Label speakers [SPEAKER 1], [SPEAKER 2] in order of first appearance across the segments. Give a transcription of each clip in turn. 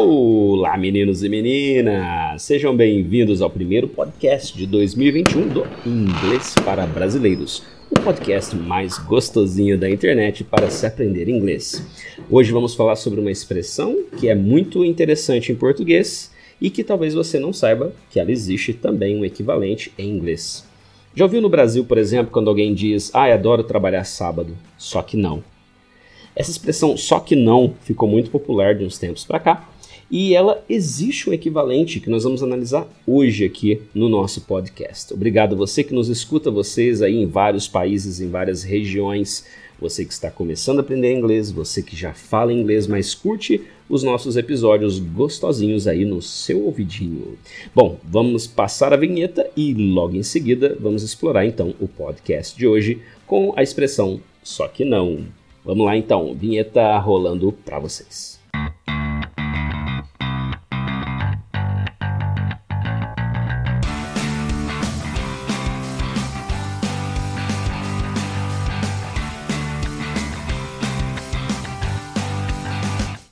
[SPEAKER 1] Olá, meninos e meninas! Sejam bem-vindos ao primeiro podcast de 2021 do Inglês para Brasileiros, o podcast mais gostosinho da internet para se aprender inglês. Hoje vamos falar sobre uma expressão que é muito interessante em português e que talvez você não saiba que ela existe também um equivalente em inglês. Já ouviu no Brasil, por exemplo, quando alguém diz: "Ah, adoro trabalhar sábado", só que não. Essa expressão só que não ficou muito popular de uns tempos para cá e ela existe um equivalente que nós vamos analisar hoje aqui no nosso podcast. Obrigado a você que nos escuta, vocês aí em vários países, em várias regiões, você que está começando a aprender inglês, você que já fala inglês, mas curte os nossos episódios gostosinhos aí no seu ouvidinho. Bom, vamos passar a vinheta e logo em seguida vamos explorar então o podcast de hoje com a expressão só que não. Vamos lá então, vinheta rolando para vocês.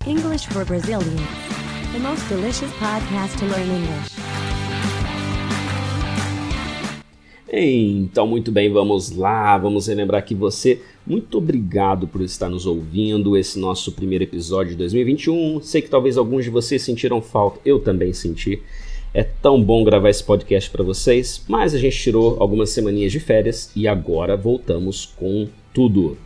[SPEAKER 2] English for Brazilians. The most delicious podcast to learn English.
[SPEAKER 1] Então, muito bem, vamos lá. Vamos relembrar que você, muito obrigado por estar nos ouvindo. Esse nosso primeiro episódio de 2021. Sei que talvez alguns de vocês sentiram falta, eu também senti. É tão bom gravar esse podcast para vocês, mas a gente tirou algumas semaninhas de férias e agora voltamos com tudo.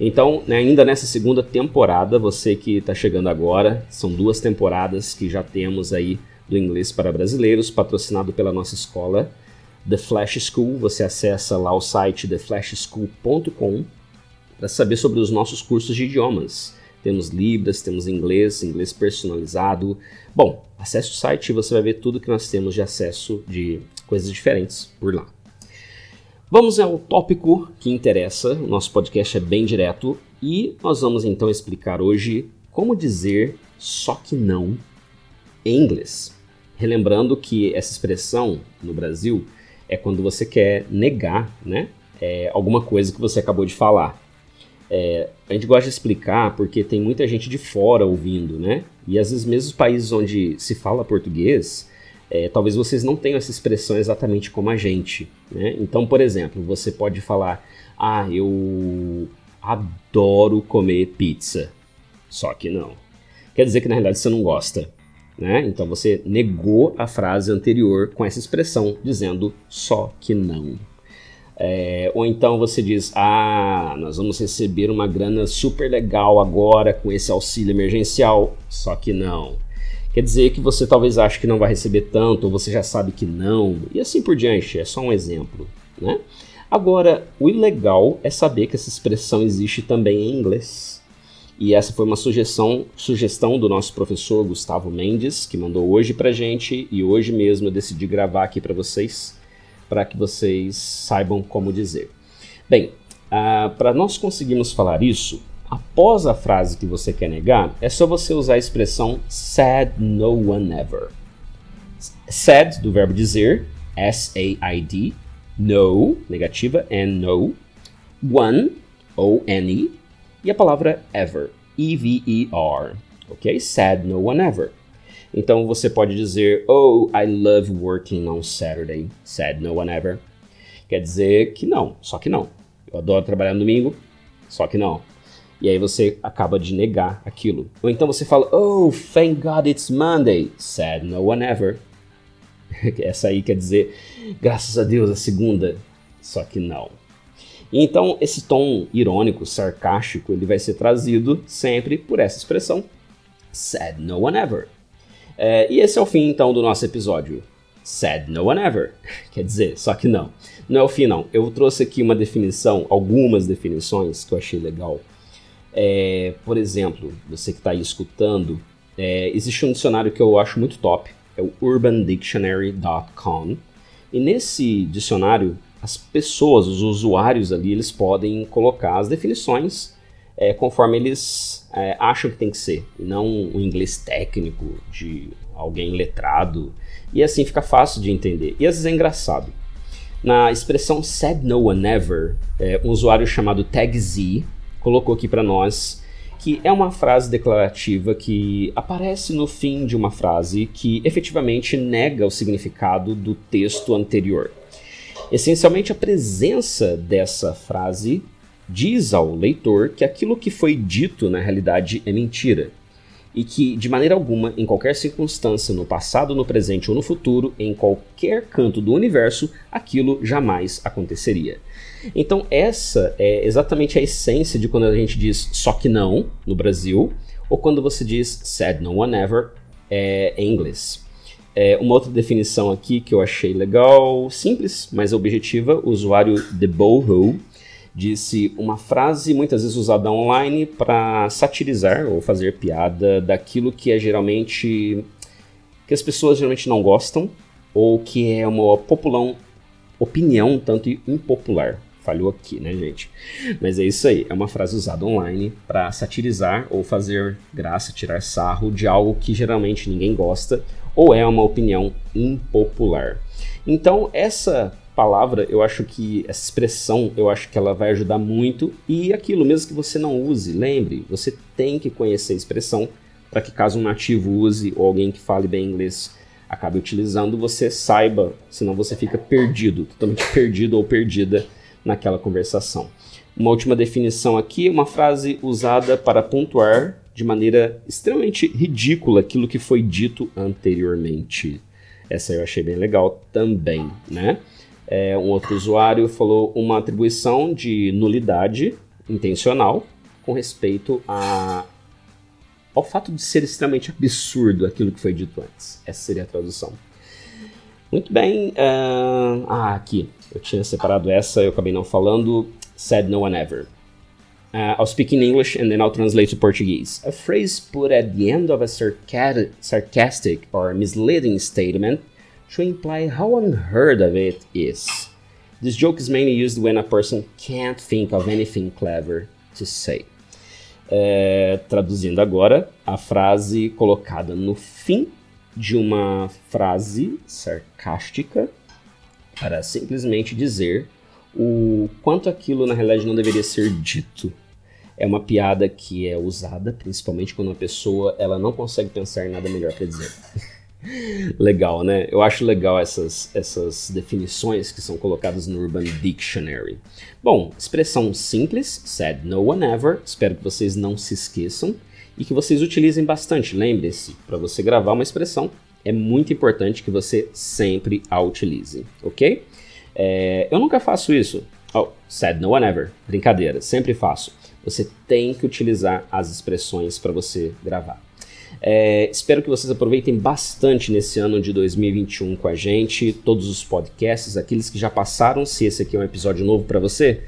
[SPEAKER 1] Então, né, ainda nessa segunda temporada, você que está chegando agora, são duas temporadas que já temos aí do Inglês para Brasileiros, patrocinado pela nossa escola, The Flash School. Você acessa lá o site theflashschool.com para saber sobre os nossos cursos de idiomas. Temos Libras, temos inglês, inglês personalizado. Bom, acesse o site e você vai ver tudo que nós temos de acesso de coisas diferentes por lá. Vamos ao tópico que interessa. O nosso podcast é bem direto e nós vamos então explicar hoje como dizer só que não em inglês. Relembrando que essa expressão no Brasil é quando você quer negar né, é, alguma coisa que você acabou de falar. É, a gente gosta de explicar porque tem muita gente de fora ouvindo, né? E às vezes mesmo os países onde se fala português, é, talvez vocês não tenham essa expressão exatamente como a gente. Né? Então, por exemplo, você pode falar: Ah, eu adoro comer pizza. Só que não. Quer dizer que na realidade você não gosta. Né? Então você negou a frase anterior com essa expressão, dizendo só que não. É, ou então você diz: Ah, nós vamos receber uma grana super legal agora com esse auxílio emergencial. Só que não. Quer dizer que você talvez ache que não vai receber tanto, ou você já sabe que não, e assim por diante, é só um exemplo. Né? Agora, o ilegal é saber que essa expressão existe também em inglês. E essa foi uma sugestão, sugestão do nosso professor Gustavo Mendes, que mandou hoje pra gente, e hoje mesmo eu decidi gravar aqui para vocês, para que vocês saibam como dizer. Bem, ah, para nós conseguirmos falar isso, Após a frase que você quer negar, é só você usar a expressão said no one ever. Said, do verbo dizer, S-A-I-D, no, negativa, and no, one, O-N-E, e a palavra ever, E-V-E-R, ok? Said no one ever. Então você pode dizer, oh, I love working on Saturday, said no one ever. Quer dizer que não, só que não. Eu adoro trabalhar no domingo, só que não. E aí você acaba de negar aquilo. Ou então você fala, oh, thank God it's Monday. Said no one ever. Essa aí quer dizer, graças a Deus, a segunda. Só que não. Então, esse tom irônico, sarcástico, ele vai ser trazido sempre por essa expressão. Said no one ever. É, e esse é o fim, então, do nosso episódio. Said no one ever. Quer dizer, só que não. Não é o fim, não. Eu trouxe aqui uma definição, algumas definições que eu achei legal é, por exemplo, você que está aí escutando, é, existe um dicionário que eu acho muito top, é o urbandictionary.com. E nesse dicionário, as pessoas, os usuários ali, eles podem colocar as definições é, conforme eles é, acham que tem que ser, não um inglês técnico de alguém letrado. E assim fica fácil de entender. E às vezes é engraçado. Na expressão said no one ever, é, um usuário chamado TagZ colocou aqui para nós que é uma frase declarativa que aparece no fim de uma frase que efetivamente nega o significado do texto anterior. Essencialmente, a presença dessa frase diz ao leitor que aquilo que foi dito na realidade é mentira e que, de maneira alguma, em qualquer circunstância, no passado, no presente ou no futuro, em qualquer canto do universo, aquilo jamais aconteceria. Então, essa é exatamente a essência de quando a gente diz só que não no Brasil, ou quando você diz said no one ever é, em inglês. É, uma outra definição aqui que eu achei legal, simples, mas objetiva, o usuário The Boho disse uma frase muitas vezes usada online para satirizar ou fazer piada daquilo que é geralmente que as pessoas geralmente não gostam ou que é uma populão opinião tanto impopular. Falhou aqui, né, gente? Mas é isso aí. É uma frase usada online para satirizar ou fazer graça, tirar sarro de algo que geralmente ninguém gosta ou é uma opinião impopular. Então, essa palavra, eu acho que essa expressão, eu acho que ela vai ajudar muito e aquilo mesmo que você não use, lembre, você tem que conhecer a expressão para que caso um nativo use ou alguém que fale bem inglês acabe utilizando, você saiba, senão você fica perdido, totalmente perdido ou perdida naquela conversação. Uma última definição aqui, uma frase usada para pontuar de maneira extremamente ridícula aquilo que foi dito anteriormente. Essa eu achei bem legal também, né? É, um outro usuário falou uma atribuição de nulidade intencional com respeito a, ao fato de ser extremamente absurdo aquilo que foi dito antes. Essa seria a tradução. Muito bem. Uh, ah, aqui. Eu tinha separado essa, eu acabei não falando. Said no one ever. Uh, I'll speak in English and then I'll translate to Portuguese. A phrase put at the end of a sarcastic or misleading statement to imply how unheard of it is. This joke is mainly used when a person can't think of anything clever to say. É, traduzindo agora, a frase colocada no fim de uma frase sarcástica para simplesmente dizer o quanto aquilo na realidade não deveria ser dito. É uma piada que é usada principalmente quando uma pessoa ela não consegue pensar em nada melhor para dizer. legal, né? Eu acho legal essas, essas definições que são colocadas no Urban Dictionary. Bom, expressão simples, said no one ever. Espero que vocês não se esqueçam e que vocês utilizem bastante. Lembre-se, para você gravar uma expressão, é muito importante que você sempre a utilize, ok? É, eu nunca faço isso. Oh, said no one ever. Brincadeira, sempre faço. Você tem que utilizar as expressões para você gravar. É, espero que vocês aproveitem bastante nesse ano de 2021 com a gente, todos os podcasts, aqueles que já passaram, se esse aqui é um episódio novo para você,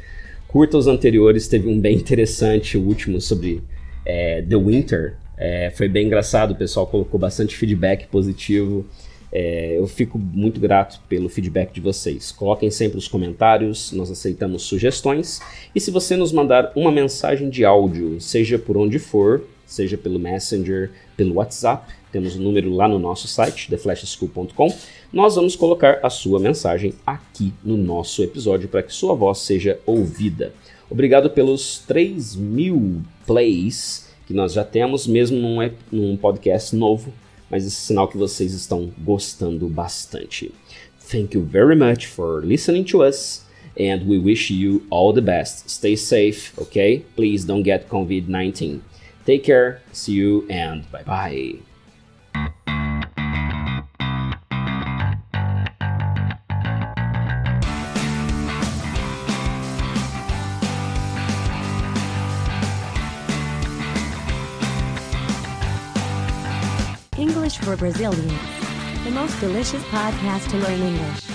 [SPEAKER 1] curta os anteriores, teve um bem interessante, o último sobre é, The Winter, é, foi bem engraçado, o pessoal colocou bastante feedback positivo. É, eu fico muito grato pelo feedback de vocês. Coloquem sempre os comentários, nós aceitamos sugestões. E se você nos mandar uma mensagem de áudio, seja por onde for, seja pelo Messenger, pelo WhatsApp, temos o um número lá no nosso site, theflashschool.com. Nós vamos colocar a sua mensagem aqui no nosso episódio para que sua voz seja ouvida. Obrigado pelos 3 mil plays que nós já temos, mesmo num, num podcast novo, mas esse é sinal que vocês estão gostando bastante. Thank you very much for listening to us and we wish you all the best. Stay safe, okay? Please don't get COVID 19. Take care, see you, and bye bye.
[SPEAKER 2] For Brazilians. The most delicious podcast to learn English.